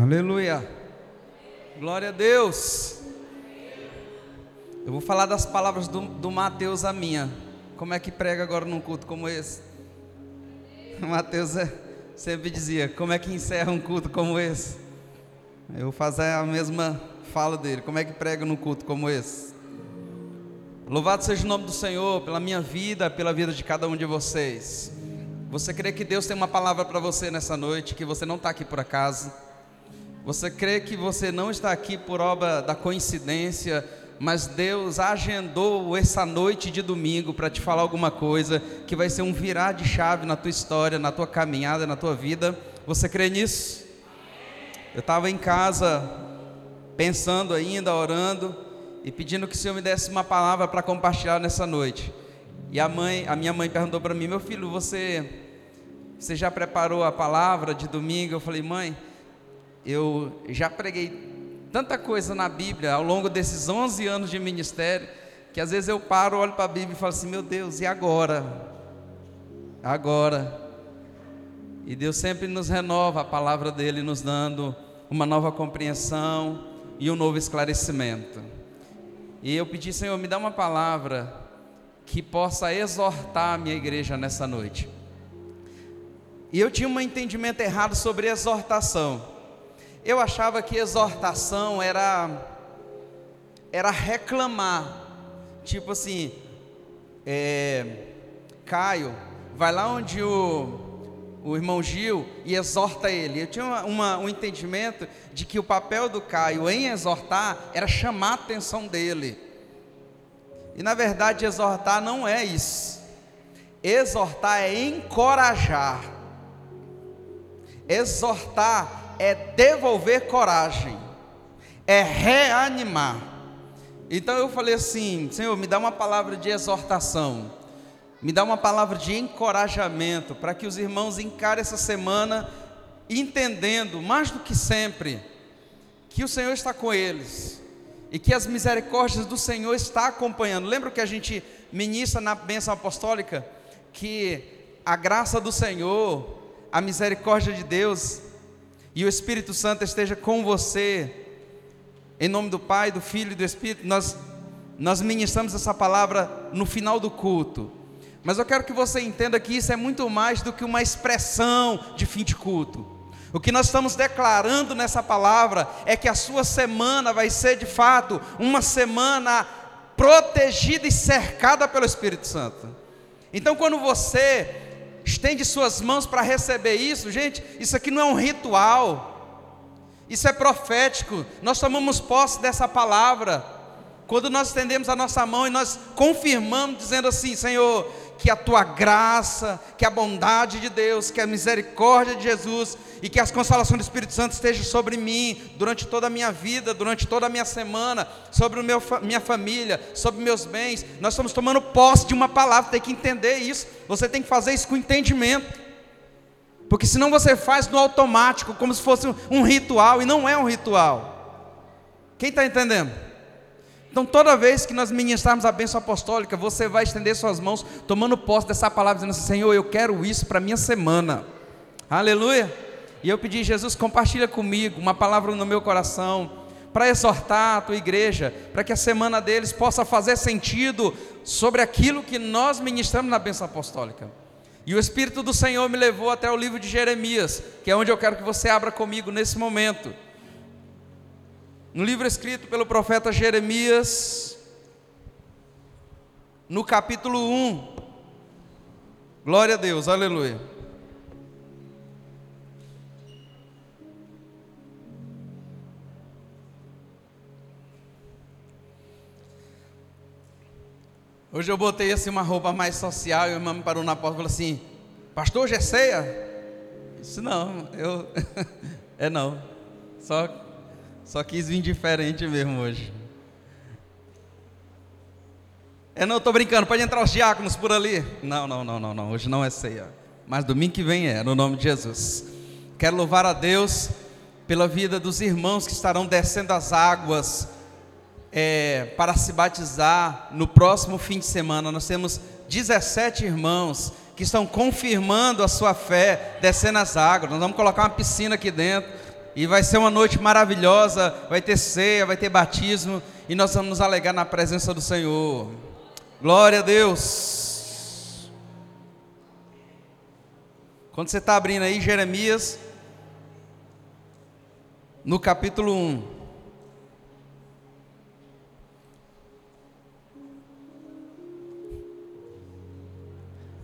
Aleluia. Glória a Deus. Eu vou falar das palavras do, do Mateus a minha. Como é que prega agora num culto como esse? Mateus é, sempre dizia: Como é que encerra um culto como esse? Eu vou fazer a mesma fala dele. Como é que prega num culto como esse? Louvado seja o nome do Senhor pela minha vida, pela vida de cada um de vocês. Você crê que Deus tem uma palavra para você nessa noite, que você não está aqui por acaso? Você crê que você não está aqui por obra da coincidência, mas Deus agendou essa noite de domingo para te falar alguma coisa que vai ser um virar de chave na tua história, na tua caminhada, na tua vida. Você crê nisso? Eu estava em casa pensando ainda, orando e pedindo que o Senhor me desse uma palavra para compartilhar nessa noite. E a mãe, a minha mãe perguntou para mim: "Meu filho, você você já preparou a palavra de domingo?" Eu falei: "Mãe, eu já preguei tanta coisa na Bíblia ao longo desses 11 anos de ministério, que às vezes eu paro, olho para a Bíblia e falo assim: meu Deus, e agora? Agora. E Deus sempre nos renova a palavra dele, nos dando uma nova compreensão e um novo esclarecimento. E eu pedi, Senhor, me dá uma palavra que possa exortar a minha igreja nessa noite. E eu tinha um entendimento errado sobre exortação. Eu achava que exortação era era reclamar, tipo assim, é, Caio, vai lá onde o, o irmão Gil e exorta ele. Eu tinha uma, uma, um entendimento de que o papel do Caio em exortar era chamar a atenção dele. E na verdade, exortar não é isso. Exortar é encorajar. Exortar é devolver coragem, é reanimar. Então eu falei assim: Senhor, me dá uma palavra de exortação, me dá uma palavra de encorajamento, para que os irmãos encarem essa semana entendendo, mais do que sempre, que o Senhor está com eles e que as misericórdias do Senhor está acompanhando. Lembra que a gente ministra na bênção apostólica que a graça do Senhor, a misericórdia de Deus e o Espírito Santo esteja com você. Em nome do Pai, do Filho e do Espírito, nós, nós ministramos essa palavra no final do culto. Mas eu quero que você entenda que isso é muito mais do que uma expressão de fim de culto. O que nós estamos declarando nessa palavra é que a sua semana vai ser de fato uma semana protegida e cercada pelo Espírito Santo. Então, quando você estende suas mãos para receber isso, gente, isso aqui não é um ritual, isso é profético, nós tomamos posse dessa palavra, quando nós estendemos a nossa mão e nós confirmamos, dizendo assim: Senhor, que a tua graça, que a bondade de Deus, que a misericórdia de Jesus e que as consolações do Espírito Santo estejam sobre mim durante toda a minha vida, durante toda a minha semana, sobre o meu, minha família, sobre meus bens. Nós estamos tomando posse de uma palavra, tem que entender isso. Você tem que fazer isso com entendimento. Porque senão você faz no automático, como se fosse um ritual, e não é um ritual. Quem está entendendo? Então, toda vez que nós ministrarmos a bênção apostólica, você vai estender suas mãos, tomando posse dessa palavra, dizendo assim: Senhor, eu quero isso para a minha semana. Aleluia. E eu pedi, Jesus, compartilha comigo uma palavra no meu coração, para exortar a tua igreja, para que a semana deles possa fazer sentido sobre aquilo que nós ministramos na bênção apostólica. E o Espírito do Senhor me levou até o livro de Jeremias, que é onde eu quero que você abra comigo nesse momento. No livro escrito pelo profeta Jeremias, no capítulo 1. Glória a Deus, aleluia. Hoje eu botei assim uma roupa mais social e o irmão me parou na porta e falou assim: Pastor, hoje é ceia? Isso não, eu. é não. Só só quis vir diferente mesmo hoje. É, não, estou brincando, pode entrar os diáconos por ali. Não, não, não, não, não, hoje não é ceia. Mas domingo que vem é, no nome de Jesus. Quero louvar a Deus pela vida dos irmãos que estarão descendo as águas é, para se batizar no próximo fim de semana. Nós temos 17 irmãos que estão confirmando a sua fé descendo as águas. Nós vamos colocar uma piscina aqui dentro E vai ser uma noite maravilhosa, vai ter ceia, vai ter batismo, e nós vamos nos alegar na presença do Senhor. Glória a Deus. Quando você está abrindo aí, Jeremias, no capítulo 1.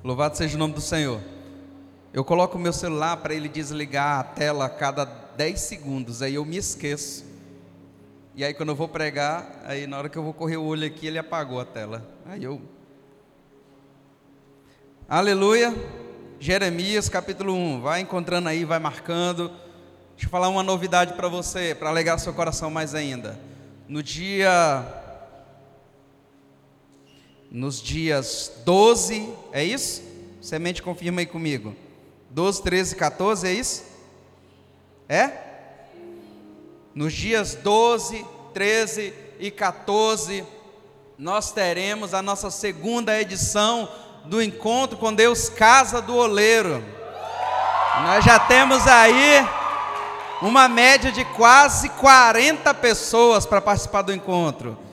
Louvado seja o nome do Senhor. Eu coloco o meu celular para ele desligar a tela a cada 10 segundos, aí eu me esqueço. E aí quando eu vou pregar, aí na hora que eu vou correr o olho aqui, ele apagou a tela. Aí eu Aleluia. Jeremias capítulo 1. Vai encontrando aí, vai marcando. Deixa eu falar uma novidade para você, para alegar seu coração mais ainda. No dia nos dias 12, é isso? Semente confirma aí comigo. 12, 13, 14, é isso? É? Nos dias 12, 13 e 14, nós teremos a nossa segunda edição do encontro com Deus Casa do Oleiro. Nós já temos aí uma média de quase 40 pessoas para participar do encontro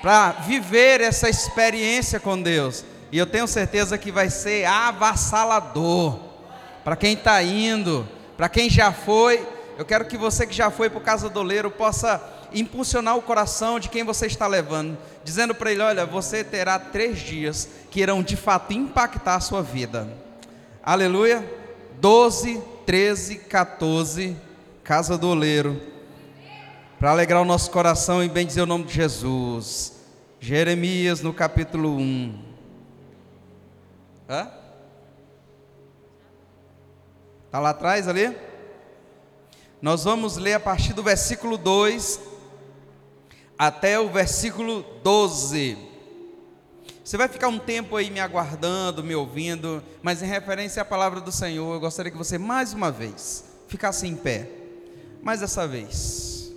para viver essa experiência com Deus. E eu tenho certeza que vai ser avassalador. Para quem está indo, para quem já foi, eu quero que você que já foi para o Casa do Oleiro possa impulsionar o coração de quem você está levando, dizendo para ele: olha, você terá três dias que irão de fato impactar a sua vida. Aleluia. 12, 13, 14, Casa do Oleiro para alegrar o nosso coração e bendizer o nome de Jesus. Jeremias no capítulo 1. Hã? Está lá atrás ali? Nós vamos ler a partir do versículo 2 até o versículo 12. Você vai ficar um tempo aí me aguardando, me ouvindo, mas em referência à palavra do Senhor, eu gostaria que você mais uma vez ficasse em pé. Mais dessa vez.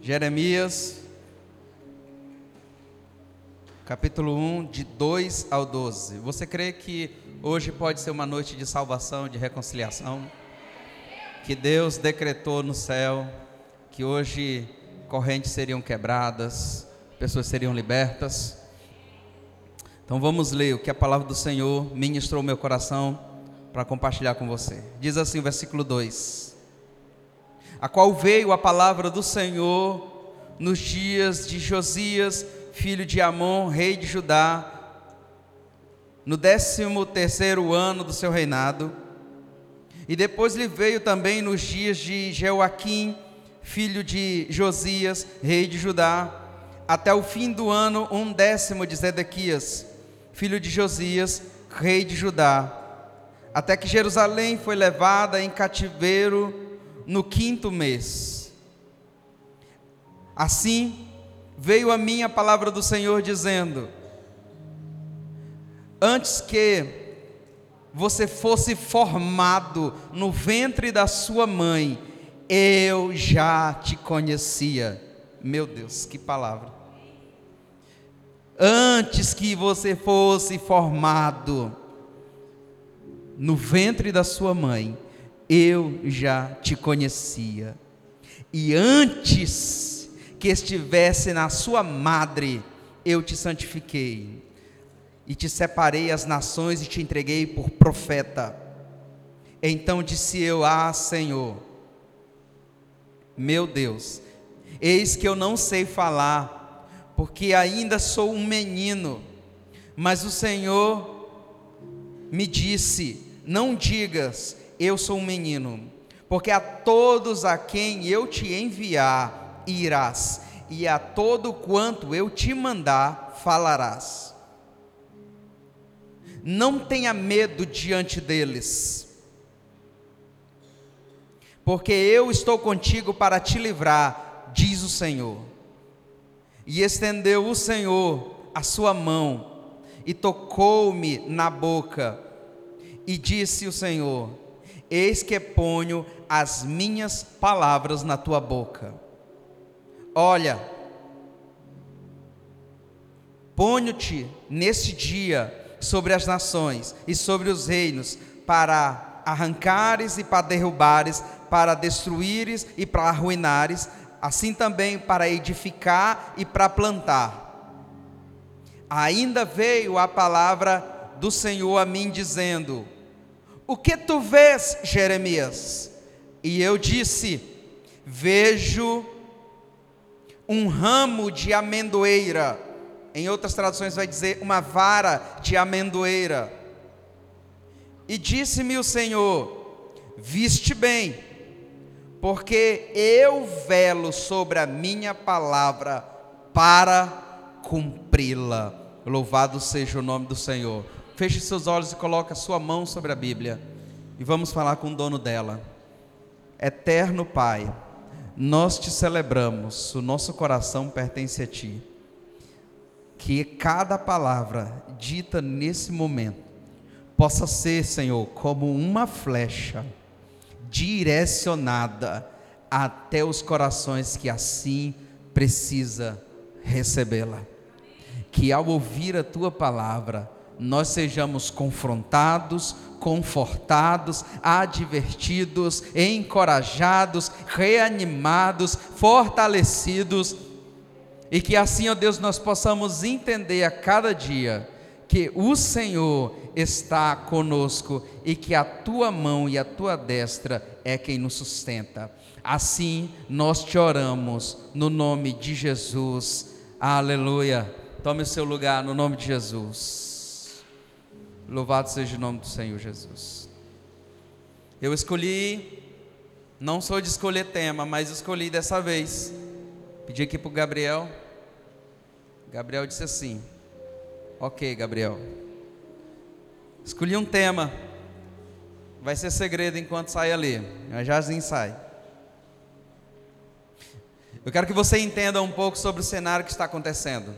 Jeremias, capítulo 1, de 2 ao 12. Você crê que hoje pode ser uma noite de salvação, de reconciliação? Que Deus decretou no céu que hoje correntes seriam quebradas, pessoas seriam libertas. Então vamos ler o que a palavra do Senhor ministrou meu coração para compartilhar com você. Diz assim o versículo 2: a qual veio a palavra do Senhor nos dias de Josias, filho de Amon, rei de Judá, no décimo terceiro ano do seu reinado, e depois lhe veio também nos dias de Jeoaquim, filho de Josias, rei de Judá, até o fim do ano um décimo de Zedequias, filho de Josias, rei de Judá, até que Jerusalém foi levada em cativeiro no quinto mês. Assim veio a mim a palavra do Senhor dizendo: Antes que você fosse formado no ventre da sua mãe, eu já te conhecia. Meu Deus, que palavra. Antes que você fosse formado no ventre da sua mãe, eu já te conhecia. E antes que estivesse na sua madre, eu te santifiquei. E te separei as nações e te entreguei por profeta. Então disse eu: Ah, Senhor, meu Deus, eis que eu não sei falar, porque ainda sou um menino. Mas o Senhor me disse: Não digas, eu sou um menino, porque a todos a quem eu te enviar irás, e a todo quanto eu te mandar falarás. Não tenha medo diante deles, porque eu estou contigo para te livrar, diz o Senhor. E estendeu o Senhor a sua mão e tocou-me na boca, e disse o Senhor: Eis que ponho as minhas palavras na tua boca. Olha, ponho-te nesse dia sobre as nações e sobre os reinos, para arrancares e para derrubares, para destruíres e para arruinares, assim também para edificar e para plantar. Ainda veio a palavra do Senhor a mim dizendo: O que tu vês, Jeremias? E eu disse: Vejo um ramo de amendoeira. Em outras traduções vai dizer uma vara de amendoeira. E disse-me o Senhor: Viste bem, porque eu velo sobre a minha palavra para cumpri-la. Louvado seja o nome do Senhor. Feche seus olhos e coloque a sua mão sobre a Bíblia. E vamos falar com o dono dela. Eterno Pai, nós te celebramos, o nosso coração pertence a Ti. Que cada palavra dita nesse momento possa ser, Senhor, como uma flecha direcionada até os corações que assim precisa recebê-la. Que ao ouvir a tua palavra, nós sejamos confrontados, confortados, advertidos, encorajados, reanimados, fortalecidos, e que assim, ó Deus, nós possamos entender a cada dia que o Senhor está conosco e que a tua mão e a tua destra é quem nos sustenta. Assim nós te oramos no nome de Jesus. Aleluia. Tome o seu lugar no nome de Jesus. Louvado seja o nome do Senhor Jesus. Eu escolhi, não sou de escolher tema, mas escolhi dessa vez. Pedi aqui para o Gabriel. Gabriel disse assim: Ok, Gabriel. Escolhi um tema. Vai ser segredo enquanto sai ali. Mas jazinho sai. Eu quero que você entenda um pouco sobre o cenário que está acontecendo.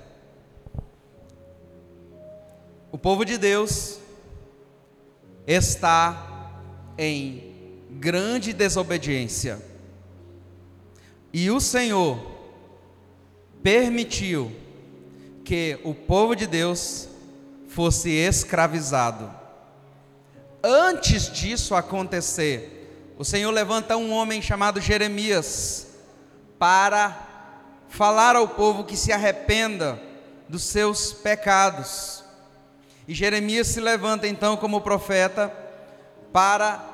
O povo de Deus está em grande desobediência. E o Senhor permitiu que o povo de Deus fosse escravizado. Antes disso acontecer, o Senhor levanta um homem chamado Jeremias para falar ao povo que se arrependa dos seus pecados. E Jeremias se levanta então como profeta para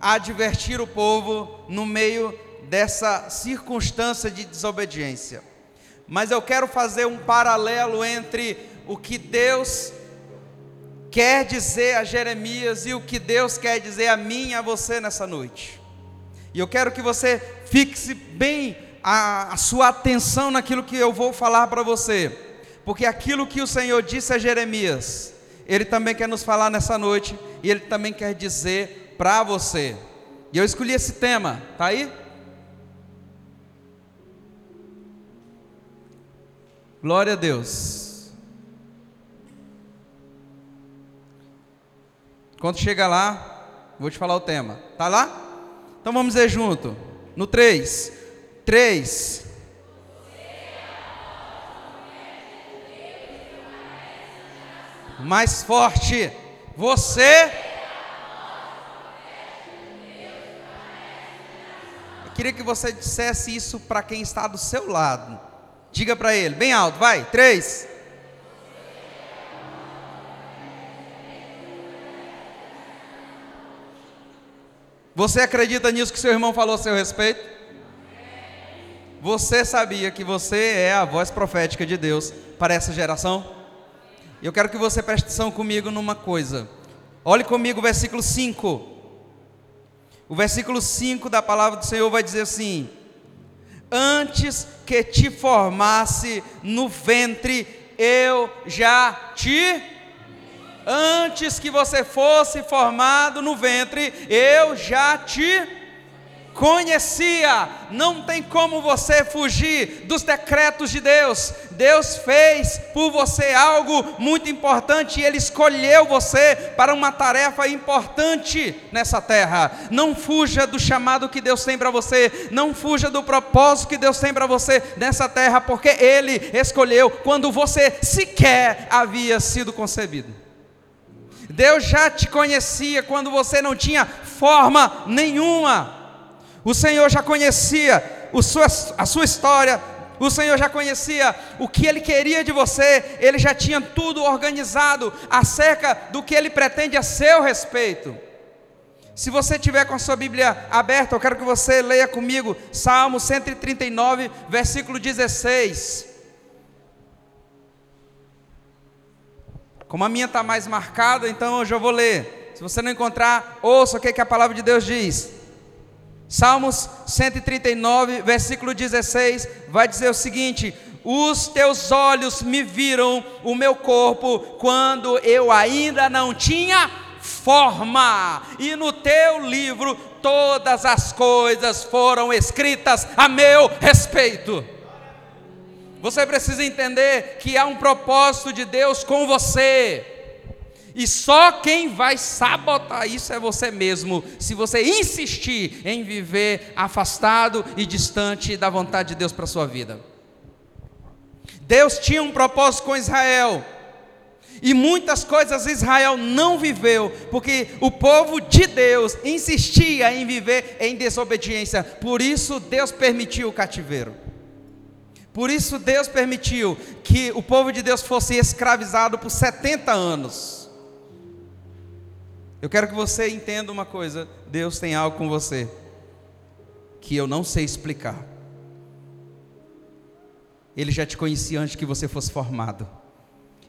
advertir o povo no meio dessa circunstância de desobediência. Mas eu quero fazer um paralelo entre o que Deus quer dizer a Jeremias e o que Deus quer dizer a mim e a você nessa noite. E eu quero que você fixe bem a, a sua atenção naquilo que eu vou falar para você, porque aquilo que o Senhor disse a Jeremias, ele também quer nos falar nessa noite e Ele também quer dizer para você. E eu escolhi esse tema, tá aí? Glória a Deus. Quando chega lá, vou te falar o tema. Tá lá? Então vamos dizer junto. No 3. 3. Mais forte. Você. Eu queria que você dissesse isso para quem está do seu lado. Diga para ele, bem alto, vai. Três. Você acredita nisso que seu irmão falou a seu respeito? Você sabia que você é a voz profética de Deus para essa geração? Eu quero que você preste atenção comigo numa coisa. Olhe comigo o versículo 5. O versículo 5 da palavra do Senhor vai dizer assim: Antes que te formasse no ventre, eu já te. Antes que você fosse formado no ventre, eu já te conhecia. Não tem como você fugir dos decretos de Deus. Deus fez por você algo muito importante e Ele escolheu você para uma tarefa importante nessa terra. Não fuja do chamado que Deus tem para você. Não fuja do propósito que Deus tem para você nessa terra, porque Ele escolheu quando você sequer havia sido concebido. Deus já te conhecia quando você não tinha forma nenhuma. O Senhor já conhecia a sua história, o Senhor já conhecia o que Ele queria de você, Ele já tinha tudo organizado acerca do que Ele pretende a seu respeito. Se você tiver com a sua Bíblia aberta, eu quero que você leia comigo Salmo 139, versículo 16. Como a minha está mais marcada, então hoje eu vou ler. Se você não encontrar, ouça o que, que a palavra de Deus diz. Salmos 139, versículo 16, vai dizer o seguinte: Os teus olhos me viram o meu corpo quando eu ainda não tinha forma, e no teu livro todas as coisas foram escritas a meu respeito. Você precisa entender que há um propósito de Deus com você. E só quem vai sabotar isso é você mesmo, se você insistir em viver afastado e distante da vontade de Deus para a sua vida. Deus tinha um propósito com Israel, e muitas coisas Israel não viveu, porque o povo de Deus insistia em viver em desobediência, por isso Deus permitiu o cativeiro. Por isso Deus permitiu que o povo de Deus fosse escravizado por 70 anos. Eu quero que você entenda uma coisa: Deus tem algo com você que eu não sei explicar. Ele já te conhecia antes que você fosse formado.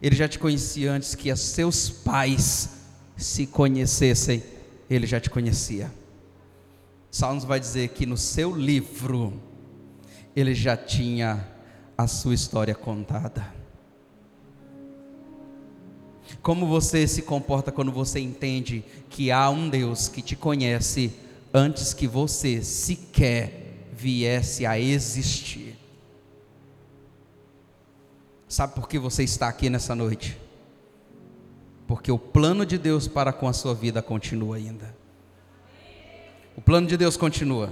Ele já te conhecia antes que seus pais se conhecessem. Ele já te conhecia. Salmos vai dizer que no seu livro ele já tinha a sua história contada. Como você se comporta quando você entende que há um Deus que te conhece antes que você sequer viesse a existir? Sabe por que você está aqui nessa noite? Porque o plano de Deus para com a sua vida continua ainda. O plano de Deus continua.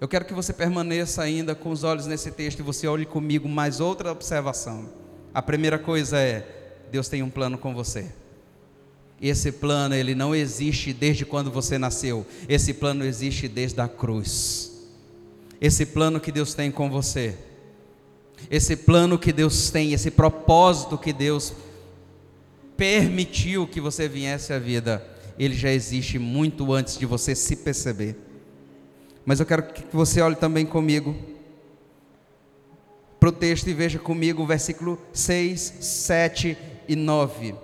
Eu quero que você permaneça ainda com os olhos nesse texto e você olhe comigo mais outra observação. A primeira coisa é: Deus tem um plano com você. Esse plano ele não existe desde quando você nasceu. Esse plano existe desde a cruz. Esse plano que Deus tem com você. Esse plano que Deus tem, esse propósito que Deus permitiu que você viesse à vida, ele já existe muito antes de você se perceber. Mas eu quero que você olhe também comigo para o texto e veja comigo o versículo 6, 7 e 9.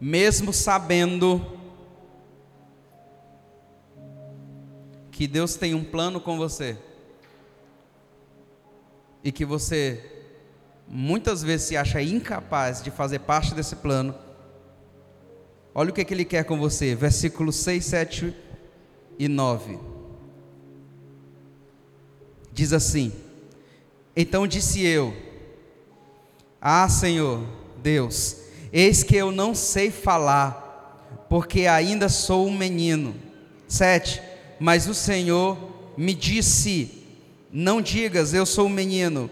Mesmo sabendo que Deus tem um plano com você, e que você muitas vezes se acha incapaz de fazer parte desse plano, olha o que, é que ele quer com você, versículos 6, 7 e 9. Diz assim: então disse eu: Ah, Senhor, Deus, eis que eu não sei falar, porque ainda sou um menino. 7. Mas o Senhor me disse: Não digas, eu sou um menino,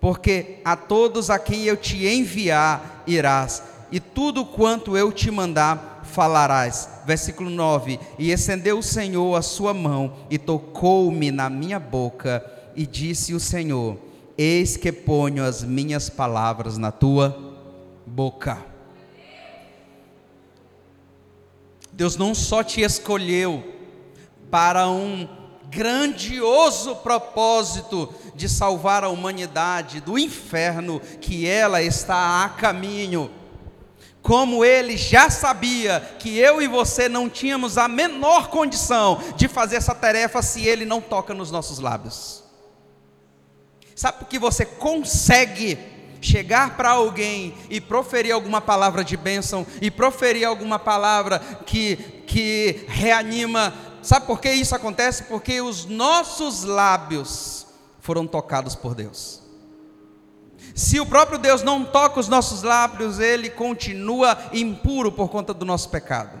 porque a todos a quem eu te enviar irás, e tudo quanto eu te mandar falarás. Versículo 9: E estendeu o Senhor a sua mão e tocou-me na minha boca, e disse o Senhor: Eis que ponho as minhas palavras na tua boca. Deus não só te escolheu para um grandioso propósito de salvar a humanidade do inferno que ela está a caminho, como ele já sabia que eu e você não tínhamos a menor condição de fazer essa tarefa se ele não toca nos nossos lábios. Sabe por que você consegue chegar para alguém e proferir alguma palavra de bênção e proferir alguma palavra que, que reanima? Sabe por que isso acontece? Porque os nossos lábios foram tocados por Deus. Se o próprio Deus não toca os nossos lábios, ele continua impuro por conta do nosso pecado.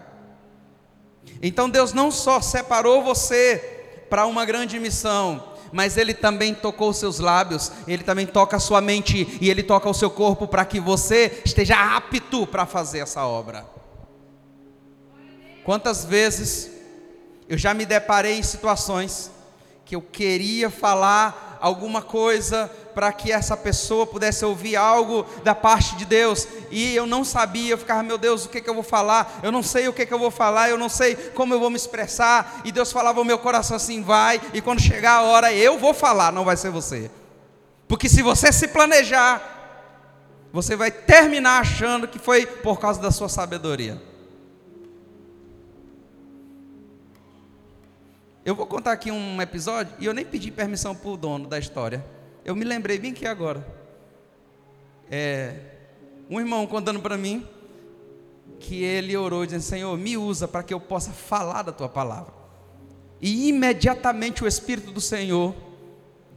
Então Deus não só separou você para uma grande missão, mas Ele também tocou seus lábios, Ele também toca a sua mente e Ele toca o seu corpo para que você esteja apto para fazer essa obra. Quantas vezes eu já me deparei em situações que eu queria falar alguma coisa para que essa pessoa pudesse ouvir algo da parte de Deus, e eu não sabia, eu ficava, meu Deus, o que, que eu vou falar? Eu não sei o que, que eu vou falar, eu não sei como eu vou me expressar, e Deus falava ao meu coração assim: vai, e quando chegar a hora, eu vou falar, não vai ser você, porque se você se planejar, você vai terminar achando que foi por causa da sua sabedoria. Eu vou contar aqui um episódio e eu nem pedi permissão para o dono da história. Eu me lembrei bem que agora. É, um irmão contando para mim que ele orou dizendo: Senhor, me usa para que eu possa falar da tua palavra. E imediatamente o Espírito do Senhor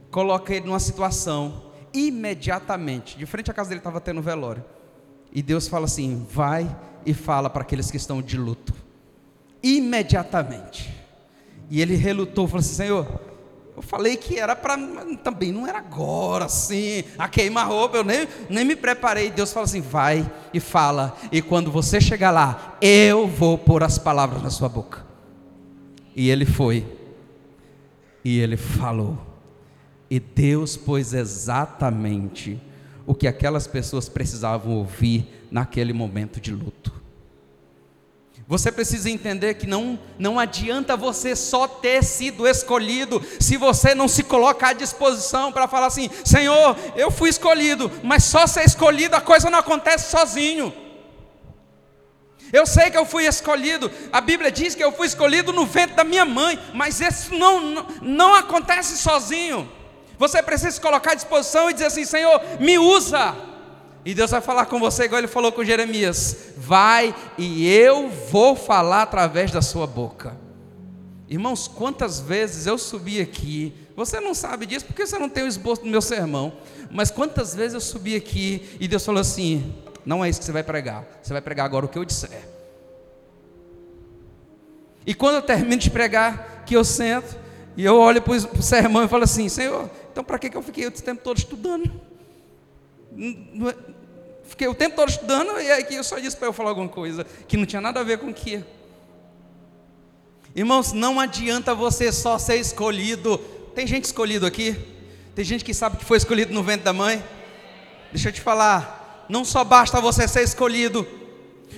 coloca ele numa situação, imediatamente, de frente à casa dele estava tendo velório. E Deus fala assim: vai e fala para aqueles que estão de luto. Imediatamente. E ele relutou, falou assim: Senhor, eu falei que era para. Também não era agora, assim, a queima-roupa, eu nem, nem me preparei. Deus fala assim: vai e fala, e quando você chegar lá, eu vou pôr as palavras na sua boca. E ele foi, e ele falou, e Deus pôs exatamente o que aquelas pessoas precisavam ouvir naquele momento de luto. Você precisa entender que não, não adianta você só ter sido escolhido se você não se coloca à disposição para falar assim: Senhor, eu fui escolhido, mas só ser escolhido a coisa não acontece sozinho. Eu sei que eu fui escolhido, a Bíblia diz que eu fui escolhido no ventre da minha mãe, mas isso não, não, não acontece sozinho. Você precisa se colocar à disposição e dizer assim: Senhor, me usa. E Deus vai falar com você, igual ele falou com Jeremias: vai e eu vou falar através da sua boca. Irmãos, quantas vezes eu subi aqui, você não sabe disso porque você não tem o esboço do meu sermão, mas quantas vezes eu subi aqui e Deus falou assim: não é isso que você vai pregar, você vai pregar agora o que eu disser. E quando eu termino de pregar, que eu sento e eu olho para o sermão e falo assim: Senhor, então para que eu fiquei o tempo todo estudando? É, fiquei o tempo todo estudando e aí eu só disse para eu falar alguma coisa que não tinha nada a ver com o que. Irmãos, não adianta você só ser escolhido. Tem gente escolhido aqui? Tem gente que sabe que foi escolhido no ventre da mãe? Deixa eu te falar, não só basta você ser escolhido,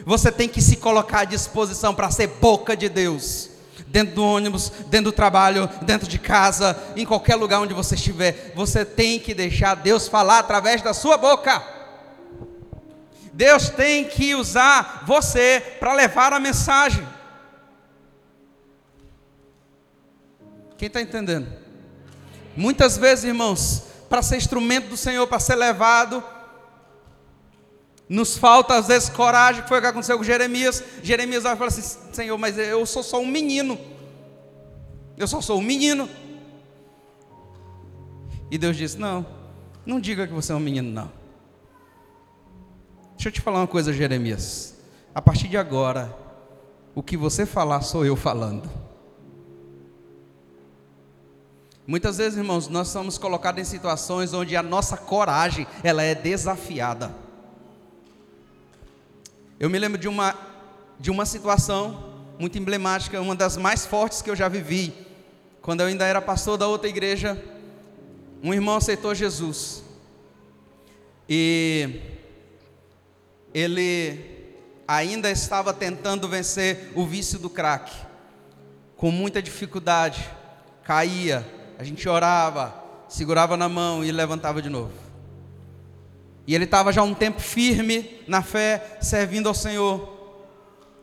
você tem que se colocar à disposição para ser boca de Deus dentro do ônibus, dentro do trabalho, dentro de casa, em qualquer lugar onde você estiver, você tem que deixar Deus falar através da sua boca. Deus tem que usar você para levar a mensagem. Quem está entendendo? Muitas vezes, irmãos, para ser instrumento do Senhor, para ser levado, nos falta às vezes coragem, que foi o que aconteceu com Jeremias. Jeremias vai falar assim: Senhor, mas eu sou só um menino. Eu só sou um menino. E Deus disse: Não, não diga que você é um menino, não. Deixa eu te falar uma coisa, Jeremias. A partir de agora, o que você falar sou eu falando. Muitas vezes, irmãos, nós somos colocados em situações onde a nossa coragem ela é desafiada. Eu me lembro de uma, de uma situação muito emblemática, uma das mais fortes que eu já vivi. Quando eu ainda era pastor da outra igreja, um irmão aceitou Jesus. E ele ainda estava tentando vencer o vício do crack, com muita dificuldade, caía, a gente orava, segurava na mão e levantava de novo. E ele estava já um tempo firme na fé, servindo ao Senhor.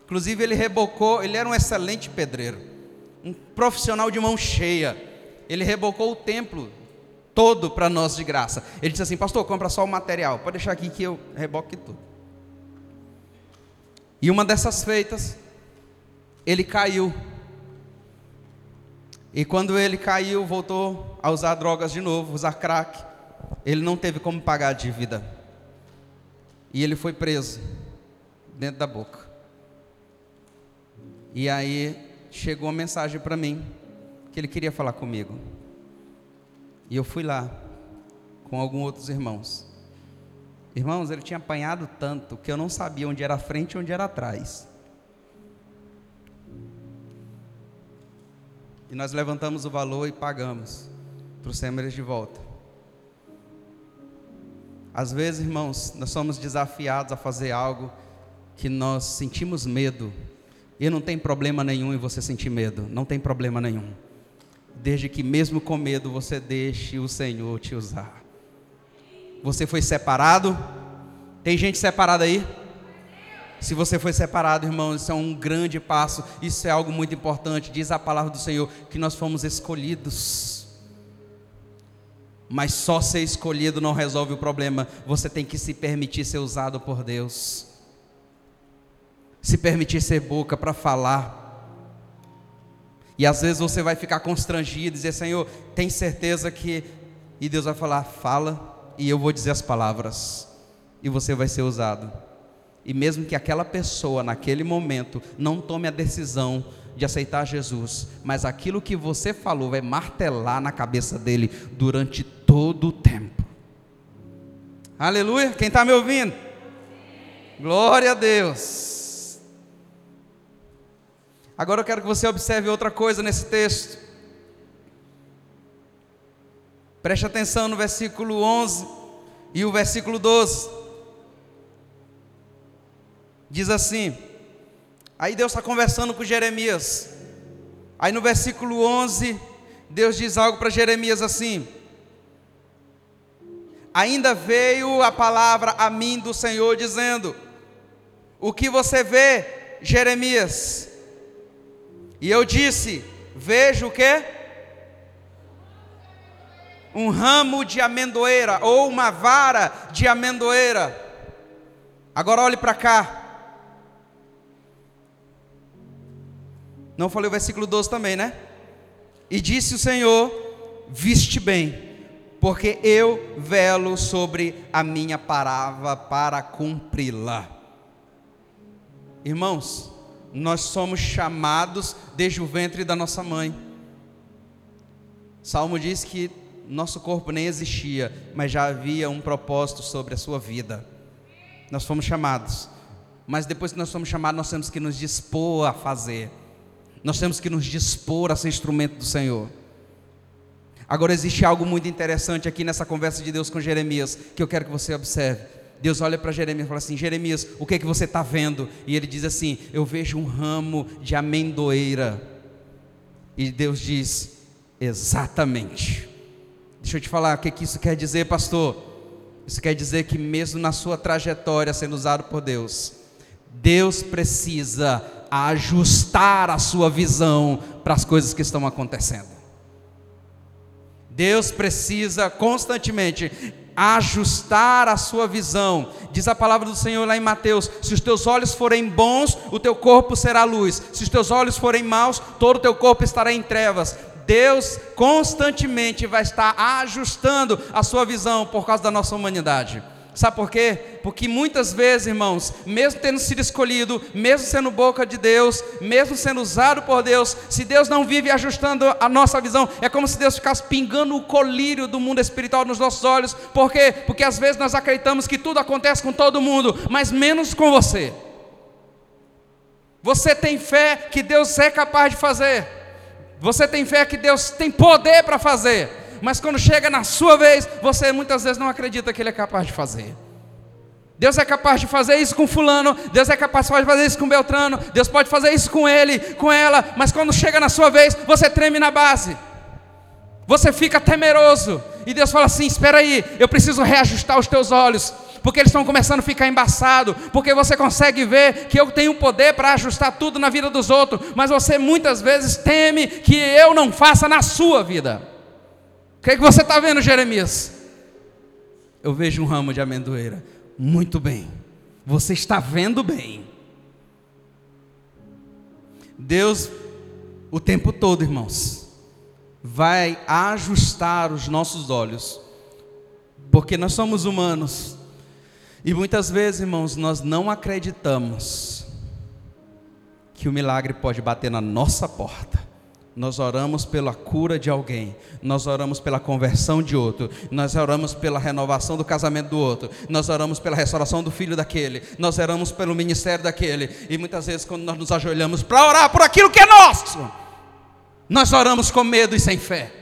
Inclusive, ele rebocou, ele era um excelente pedreiro, um profissional de mão cheia. Ele rebocou o templo todo para nós de graça. Ele disse assim: Pastor, compra só o material, pode deixar aqui que eu reboque tudo. E uma dessas feitas, ele caiu. E quando ele caiu, voltou a usar drogas de novo, usar crack. Ele não teve como pagar a dívida. E ele foi preso dentro da boca. E aí chegou uma mensagem para mim que ele queria falar comigo. E eu fui lá com alguns outros irmãos. Irmãos, ele tinha apanhado tanto que eu não sabia onde era frente e onde era atrás. E nós levantamos o valor e pagamos. Trouxemos eles de volta. Às vezes, irmãos, nós somos desafiados a fazer algo que nós sentimos medo. E não tem problema nenhum em você sentir medo, não tem problema nenhum. Desde que mesmo com medo você deixe o Senhor te usar. Você foi separado? Tem gente separada aí? Se você foi separado, irmão, isso é um grande passo, isso é algo muito importante. Diz a palavra do Senhor que nós fomos escolhidos. Mas só ser escolhido não resolve o problema. Você tem que se permitir ser usado por Deus. Se permitir ser boca para falar. E às vezes você vai ficar constrangido e dizer: Senhor, tem certeza que. E Deus vai falar: fala, e eu vou dizer as palavras. E você vai ser usado. E mesmo que aquela pessoa, naquele momento, não tome a decisão de aceitar Jesus, mas aquilo que você falou vai martelar na cabeça dele durante todo o tempo. Aleluia! Quem está me ouvindo? Glória a Deus. Agora eu quero que você observe outra coisa nesse texto. Preste atenção no versículo 11 e o versículo 12. Diz assim: aí Deus está conversando com Jeremias. Aí no versículo 11, Deus diz algo para Jeremias assim: Ainda veio a palavra a mim do Senhor dizendo: O que você vê, Jeremias? E eu disse: Vejo o que? Um ramo de amendoeira ou uma vara de amendoeira. Agora olhe para cá. Não falei o versículo 12 também, né? E disse o Senhor: Viste bem, porque eu velo sobre a minha palavra para cumpri-la. Irmãos, nós somos chamados desde o ventre da nossa mãe. Salmo diz que nosso corpo nem existia, mas já havia um propósito sobre a sua vida. Nós fomos chamados, mas depois que nós somos chamados, nós temos que nos dispor a fazer. Nós temos que nos dispor a ser instrumento do Senhor. Agora existe algo muito interessante aqui nessa conversa de Deus com Jeremias, que eu quero que você observe. Deus olha para Jeremias e fala assim: Jeremias, o que é que você está vendo? E ele diz assim: Eu vejo um ramo de amendoeira. E Deus diz: Exatamente. Deixa eu te falar o que, é que isso quer dizer, pastor. Isso quer dizer que, mesmo na sua trajetória sendo usado por Deus, Deus precisa ajustar a sua visão para as coisas que estão acontecendo. Deus precisa constantemente ajustar a sua visão. Diz a palavra do Senhor lá em Mateus: se os teus olhos forem bons, o teu corpo será luz. Se os teus olhos forem maus, todo o teu corpo estará em trevas. Deus constantemente vai estar ajustando a sua visão por causa da nossa humanidade. Sabe por quê? Porque muitas vezes, irmãos, mesmo tendo sido escolhido, mesmo sendo boca de Deus, mesmo sendo usado por Deus, se Deus não vive ajustando a nossa visão, é como se Deus ficasse pingando o colírio do mundo espiritual nos nossos olhos. Por quê? Porque às vezes nós acreditamos que tudo acontece com todo mundo, mas menos com você. Você tem fé que Deus é capaz de fazer. Você tem fé que Deus tem poder para fazer mas quando chega na sua vez, você muitas vezes não acredita que Ele é capaz de fazer. Deus é capaz de fazer isso com fulano, Deus é capaz de fazer isso com Beltrano, Deus pode fazer isso com ele, com ela, mas quando chega na sua vez, você treme na base. Você fica temeroso. E Deus fala assim: "Espera aí, eu preciso reajustar os teus olhos, porque eles estão começando a ficar embaçados, porque você consegue ver que eu tenho poder para ajustar tudo na vida dos outros, mas você muitas vezes teme que eu não faça na sua vida. O que, é que você está vendo, Jeremias? Eu vejo um ramo de amendoeira. Muito bem. Você está vendo bem. Deus, o tempo todo, irmãos, vai ajustar os nossos olhos, porque nós somos humanos e muitas vezes, irmãos, nós não acreditamos que o milagre pode bater na nossa porta Nós oramos pela cura de alguém, nós oramos pela conversão de outro, nós oramos pela renovação do casamento do outro, nós oramos pela restauração do filho daquele, nós oramos pelo ministério daquele, e muitas vezes, quando nós nos ajoelhamos para orar por aquilo que é nosso, nós oramos com medo e sem fé.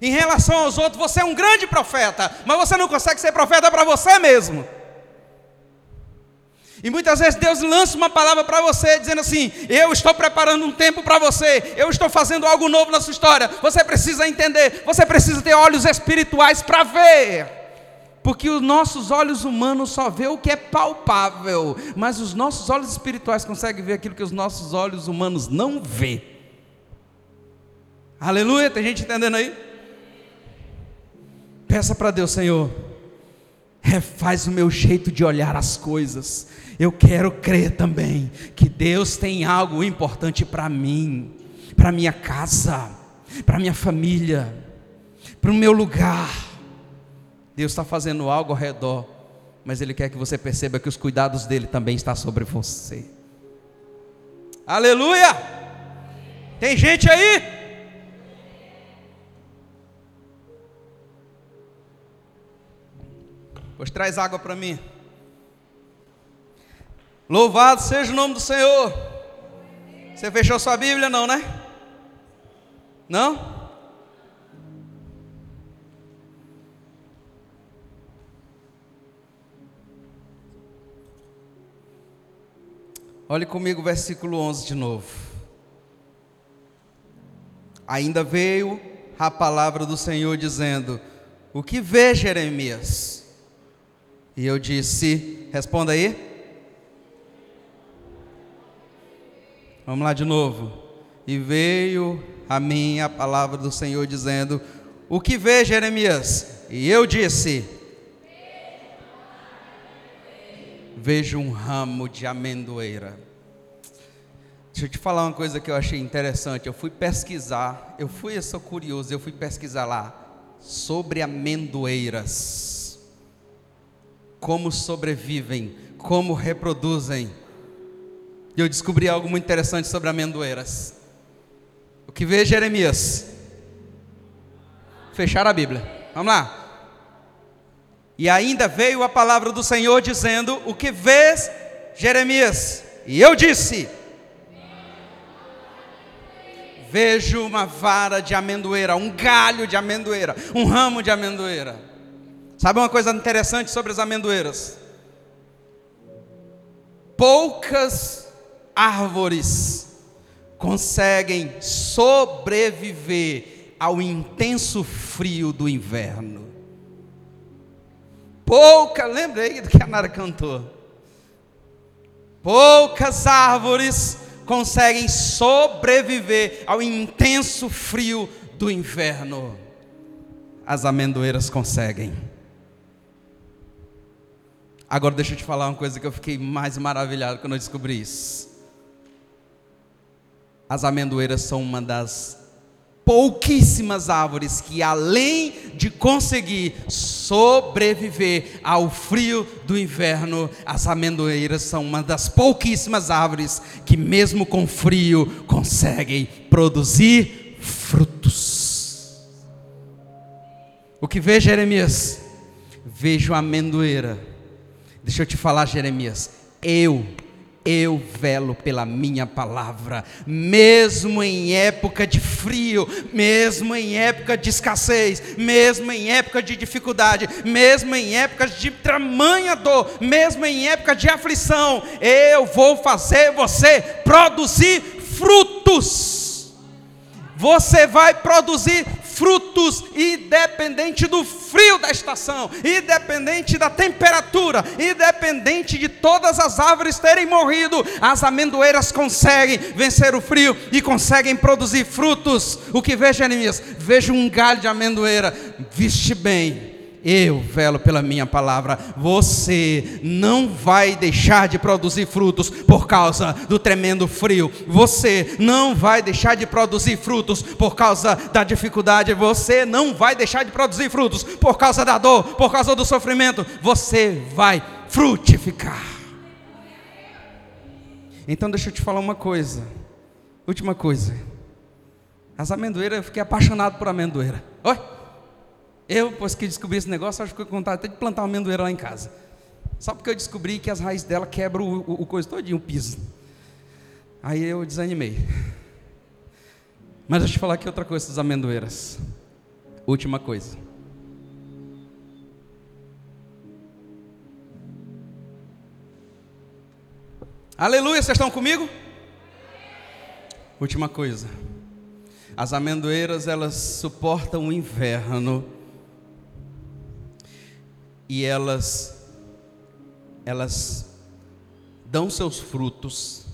Em relação aos outros, você é um grande profeta, mas você não consegue ser profeta para você mesmo. E muitas vezes Deus lança uma palavra para você, dizendo assim: Eu estou preparando um tempo para você, eu estou fazendo algo novo na sua história. Você precisa entender, você precisa ter olhos espirituais para ver. Porque os nossos olhos humanos só vê o que é palpável, mas os nossos olhos espirituais conseguem ver aquilo que os nossos olhos humanos não vê. Aleluia, tem gente entendendo aí? Peça para Deus, Senhor, refaz o meu jeito de olhar as coisas eu quero crer também que Deus tem algo importante para mim, para minha casa, para minha família, para o meu lugar. Deus está fazendo algo ao redor, mas Ele quer que você perceba que os cuidados dele também estão sobre você. Aleluia! Tem gente aí? Pois traz água para mim. Louvado seja o nome do Senhor. Você fechou sua Bíblia, não, né? Não? Olhe comigo o versículo 11 de novo. Ainda veio a palavra do Senhor dizendo: O que vê Jeremias? E eu disse: Responda aí. Vamos lá de novo. E veio a mim a palavra do Senhor dizendo: O que vê, Jeremias? E eu disse: Vejo um ramo de amendoeira. Deixa eu te falar uma coisa que eu achei interessante. Eu fui pesquisar, eu fui, eu sou curioso, eu fui pesquisar lá sobre amendoeiras. Como sobrevivem, como reproduzem e eu descobri algo muito interessante sobre amendoeiras. O que vê Jeremias? Fechar a Bíblia. Vamos lá. E ainda veio a palavra do Senhor dizendo: O que vês, Jeremias? E eu disse: Vejo uma vara de amendoeira, um galho de amendoeira, um ramo de amendoeira. Sabe uma coisa interessante sobre as amendoeiras? Poucas árvores conseguem sobreviver ao intenso frio do inverno. Pouca, lembrei do que a Nara cantou. Poucas árvores conseguem sobreviver ao intenso frio do inverno. As amendoeiras conseguem. Agora deixa eu te falar uma coisa que eu fiquei mais maravilhado quando eu descobri isso. As amendoeiras são uma das pouquíssimas árvores que, além de conseguir sobreviver ao frio do inverno, as amendoeiras são uma das pouquíssimas árvores que, mesmo com frio, conseguem produzir frutos. O que vê Jeremias? Vejo a amendoeira. Deixa eu te falar, Jeremias. Eu eu velo pela minha palavra, mesmo em época de frio, mesmo em época de escassez, mesmo em época de dificuldade, mesmo em épocas de tamanha dor, mesmo em época de aflição, eu vou fazer você produzir frutos. Você vai produzir frutos, independente do frio da estação, independente da temperatura, independente de todas as árvores terem morrido, as amendoeiras conseguem vencer o frio e conseguem produzir frutos. O que vejo, Jeremias? Vejo um galho de amendoeira, viste bem eu velo pela minha palavra. Você não vai deixar de produzir frutos por causa do tremendo frio. Você não vai deixar de produzir frutos por causa da dificuldade. Você não vai deixar de produzir frutos por causa da dor, por causa do sofrimento. Você vai frutificar. Então deixa eu te falar uma coisa. Última coisa. As amendoeiras, eu fiquei apaixonado por amendoeira. Oi? Eu, depois que descobri esse negócio, acho que eu vontade até de plantar uma amendoeira lá em casa. Só porque eu descobri que as raízes dela quebram o, o, o coisa todinho, o piso. Aí eu desanimei. Mas deixa eu te falar aqui outra coisa das amendoeiras. Última coisa. Aleluia, vocês estão comigo? Última coisa. As amendoeiras, elas suportam o inverno. E elas elas dão seus frutos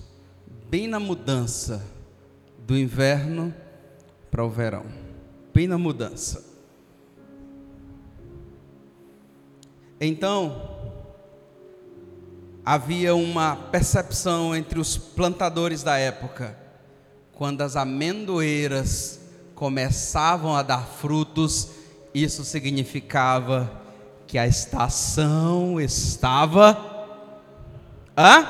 bem na mudança do inverno para o verão. Bem na mudança. Então, havia uma percepção entre os plantadores da época, quando as amendoeiras começavam a dar frutos, isso significava que a estação estava. Hã?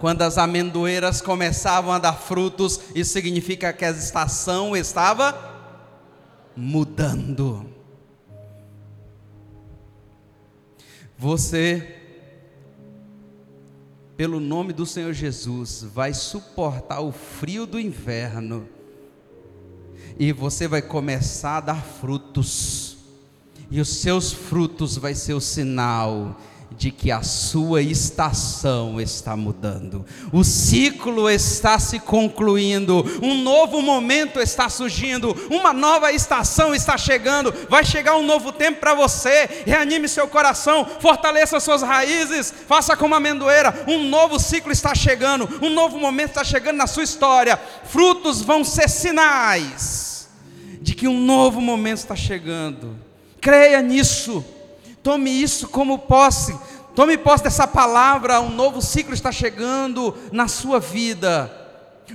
Quando as amendoeiras começavam a dar frutos, isso significa que a estação estava mudando. Você pelo nome do Senhor Jesus, vai suportar o frio do inverno, e você vai começar a dar frutos, e os seus frutos vai ser o sinal de que a sua estação está mudando, o ciclo está se concluindo, um novo momento está surgindo, uma nova estação está chegando, vai chegar um novo tempo para você. Reanime seu coração, fortaleça suas raízes, faça como a amendoeira. Um novo ciclo está chegando, um novo momento está chegando na sua história. Frutos vão ser sinais de que um novo momento está chegando. Creia nisso. Tome isso como posse. Tome posse dessa palavra. Um novo ciclo está chegando na sua vida.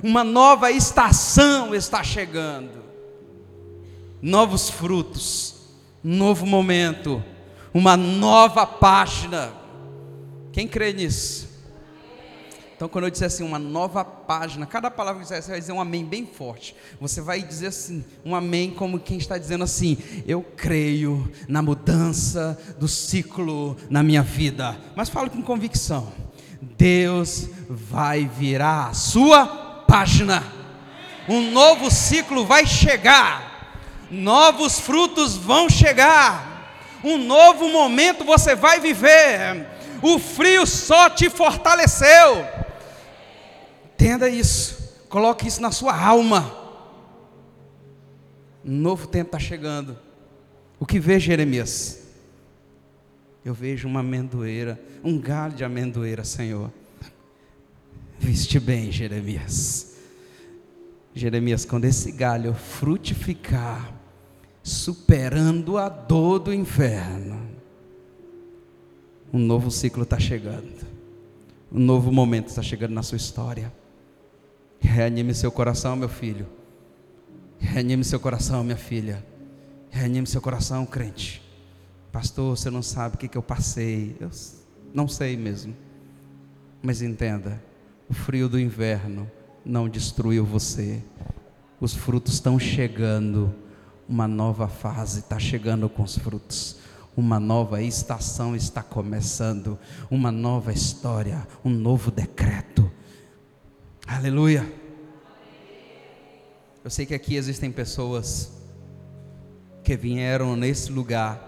Uma nova estação está chegando. Novos frutos. Novo momento. Uma nova página. Quem crê nisso? Então, quando eu disser assim, uma nova página, cada palavra que você vai dizer um amém bem forte. Você vai dizer assim, um amém como quem está dizendo assim: Eu creio na mudança do ciclo na minha vida. Mas falo com convicção: Deus vai virar a sua página. Um novo ciclo vai chegar. Novos frutos vão chegar. Um novo momento você vai viver. O frio só te fortaleceu. Entenda isso. Coloque isso na sua alma. Um novo tempo está chegando. O que vê Jeremias? Eu vejo uma amendoeira, um galho de amendoeira, Senhor. Viste bem, Jeremias. Jeremias, quando esse galho frutificar, superando a dor do inverno, um novo ciclo está chegando. Um novo momento está chegando na sua história. Reanime seu coração, meu filho. Reanime seu coração, minha filha. Reanime seu coração, crente. Pastor, você não sabe o que, que eu passei. Eu não sei mesmo. Mas entenda: o frio do inverno não destruiu você. Os frutos estão chegando. Uma nova fase está chegando com os frutos. Uma nova estação está começando. Uma nova história. Um novo decreto Aleluia. Eu sei que aqui existem pessoas que vieram nesse lugar,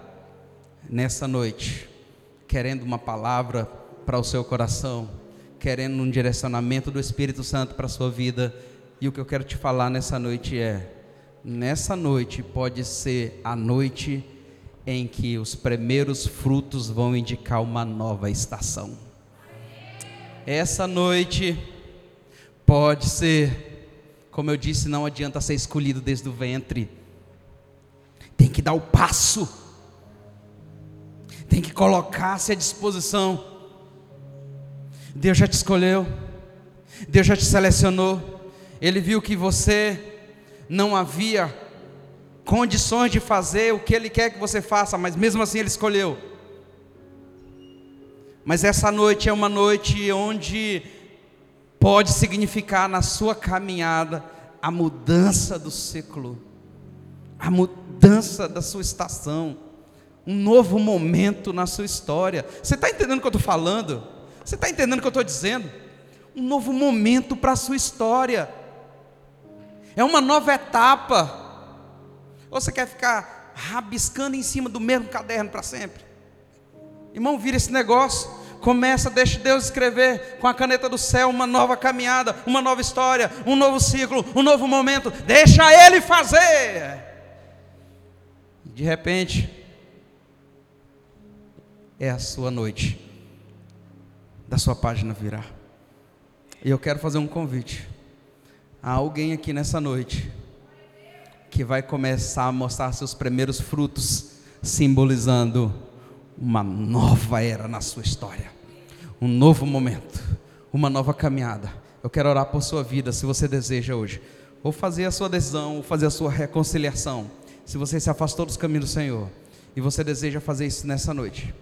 nessa noite, querendo uma palavra para o seu coração, querendo um direcionamento do Espírito Santo para a sua vida. E o que eu quero te falar nessa noite é: nessa noite pode ser a noite em que os primeiros frutos vão indicar uma nova estação. Essa noite Pode ser, como eu disse, não adianta ser escolhido desde o ventre, tem que dar o passo, tem que colocar-se à disposição. Deus já te escolheu, Deus já te selecionou, Ele viu que você não havia condições de fazer o que Ele quer que você faça, mas mesmo assim Ele escolheu. Mas essa noite é uma noite onde pode significar na sua caminhada a mudança do ciclo, a mudança da sua estação, um novo momento na sua história. Você está entendendo o que eu estou falando? Você está entendendo o que eu estou dizendo? Um novo momento para a sua história, é uma nova etapa. Ou você quer ficar rabiscando em cima do mesmo caderno para sempre? Irmão, vira esse negócio. Começa, deixa Deus escrever com a caneta do céu uma nova caminhada, uma nova história, um novo ciclo, um novo momento. Deixa Ele fazer. De repente, é a sua noite, da sua página virar. E eu quero fazer um convite a alguém aqui nessa noite que vai começar a mostrar seus primeiros frutos, simbolizando uma nova era na sua história, um novo momento, uma nova caminhada. Eu quero orar por sua vida, se você deseja hoje, ou fazer a sua decisão, ou fazer a sua reconciliação. Se você se afastou dos caminhos do Senhor e você deseja fazer isso nessa noite,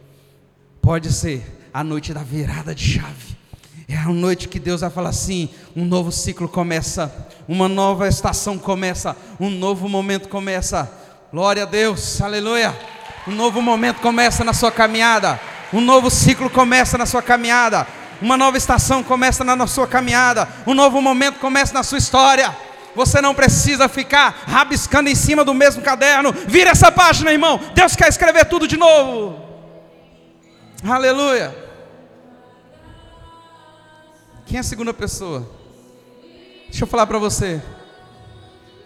pode ser a noite da virada de chave. É a noite que Deus vai falar assim: um novo ciclo começa, uma nova estação começa, um novo momento começa. Glória a Deus, aleluia. Um novo momento começa na sua caminhada. Um novo ciclo começa na sua caminhada. Uma nova estação começa na sua caminhada. Um novo momento começa na sua história. Você não precisa ficar rabiscando em cima do mesmo caderno. Vira essa página, irmão. Deus quer escrever tudo de novo. Aleluia. Quem é a segunda pessoa? Deixa eu falar para você.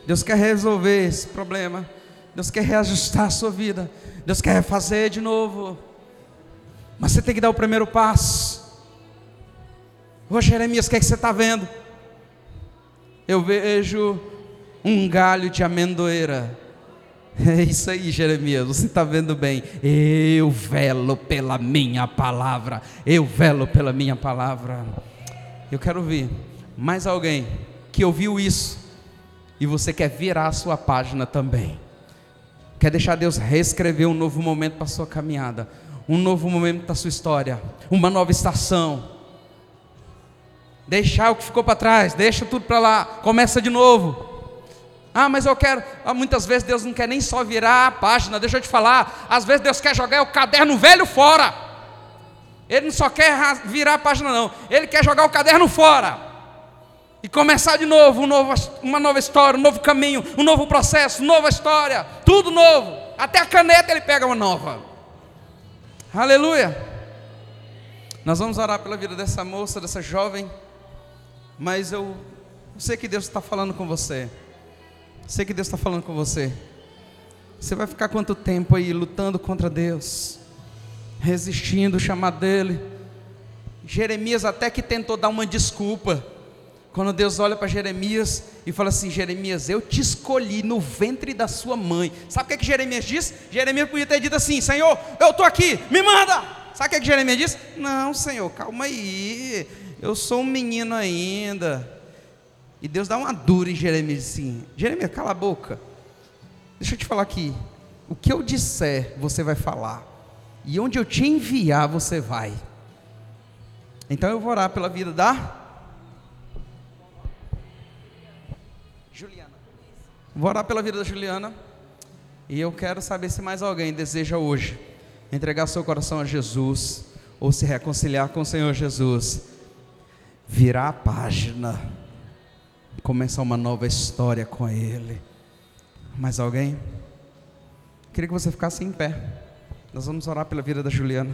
Deus quer resolver esse problema. Deus quer reajustar a sua vida. Deus quer fazer de novo. Mas você tem que dar o primeiro passo. Ô Jeremias, o que, é que você está vendo? Eu vejo um galho de amendoeira. É isso aí, Jeremias, você está vendo bem. Eu velo pela minha palavra. Eu velo pela minha palavra. Eu quero ver mais alguém que ouviu isso e você quer virar a sua página também. Quer deixar Deus reescrever um novo momento para a sua caminhada, um novo momento para a sua história, uma nova estação. Deixar o que ficou para trás, deixa tudo para lá, começa de novo. Ah, mas eu quero. Ah, muitas vezes Deus não quer nem só virar a página, deixa eu te falar. Às vezes Deus quer jogar o caderno velho fora. Ele não só quer virar a página, não. Ele quer jogar o caderno fora. E começar de novo, um novo, uma nova história, um novo caminho, um novo processo, nova história, tudo novo. Até a caneta ele pega uma nova. Aleluia. Nós vamos orar pela vida dessa moça, dessa jovem. Mas eu sei que Deus está falando com você. Sei que Deus está falando com você. Você vai ficar quanto tempo aí lutando contra Deus? Resistindo o chamado dele. Jeremias até que tentou dar uma desculpa. Quando Deus olha para Jeremias e fala assim: Jeremias, eu te escolhi no ventre da sua mãe. Sabe o que, é que Jeremias diz? Jeremias podia ter dito assim: Senhor, eu estou aqui, me manda. Sabe o que, é que Jeremias diz? Não, Senhor, calma aí. Eu sou um menino ainda. E Deus dá uma dura em Jeremias assim: Jeremias, cala a boca. Deixa eu te falar aqui. O que eu disser, você vai falar. E onde eu te enviar, você vai. Então eu vou orar pela vida da Vou orar pela vida da Juliana. E eu quero saber se mais alguém deseja hoje entregar seu coração a Jesus ou se reconciliar com o Senhor Jesus, virar a página, começar uma nova história com Ele. Mais alguém? Queria que você ficasse em pé. Nós vamos orar pela vida da Juliana.